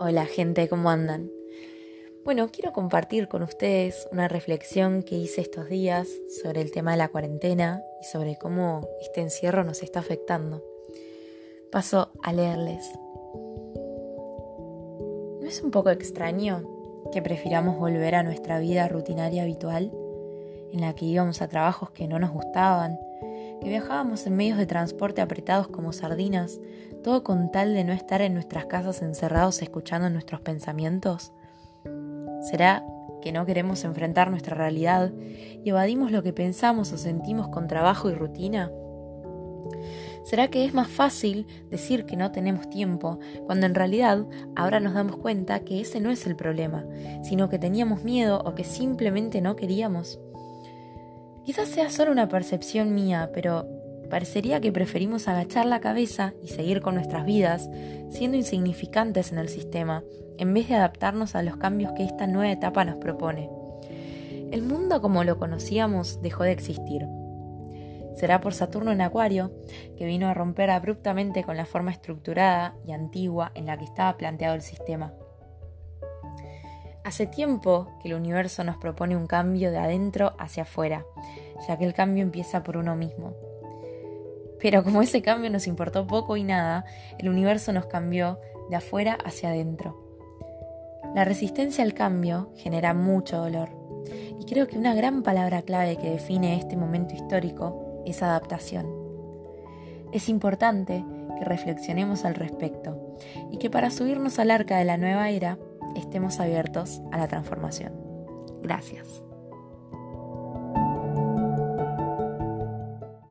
Hola gente, ¿cómo andan? Bueno, quiero compartir con ustedes una reflexión que hice estos días sobre el tema de la cuarentena y sobre cómo este encierro nos está afectando. Paso a leerles. ¿No es un poco extraño que prefiramos volver a nuestra vida rutinaria habitual, en la que íbamos a trabajos que no nos gustaban, que viajábamos en medios de transporte apretados como sardinas, todo con tal de no estar en nuestras casas encerrados escuchando nuestros pensamientos? ¿Será que no queremos enfrentar nuestra realidad y evadimos lo que pensamos o sentimos con trabajo y rutina? ¿Será que es más fácil decir que no tenemos tiempo cuando en realidad ahora nos damos cuenta que ese no es el problema, sino que teníamos miedo o que simplemente no queríamos? Quizás sea solo una percepción mía, pero parecería que preferimos agachar la cabeza y seguir con nuestras vidas, siendo insignificantes en el sistema, en vez de adaptarnos a los cambios que esta nueva etapa nos propone. El mundo como lo conocíamos dejó de existir. Será por Saturno en Acuario, que vino a romper abruptamente con la forma estructurada y antigua en la que estaba planteado el sistema. Hace tiempo que el universo nos propone un cambio de adentro hacia afuera, ya que el cambio empieza por uno mismo. Pero como ese cambio nos importó poco y nada, el universo nos cambió de afuera hacia adentro. La resistencia al cambio genera mucho dolor, y creo que una gran palabra clave que define este momento histórico es adaptación. Es importante que reflexionemos al respecto y que para subirnos al arca de la nueva era estemos abiertos a la transformación. Gracias.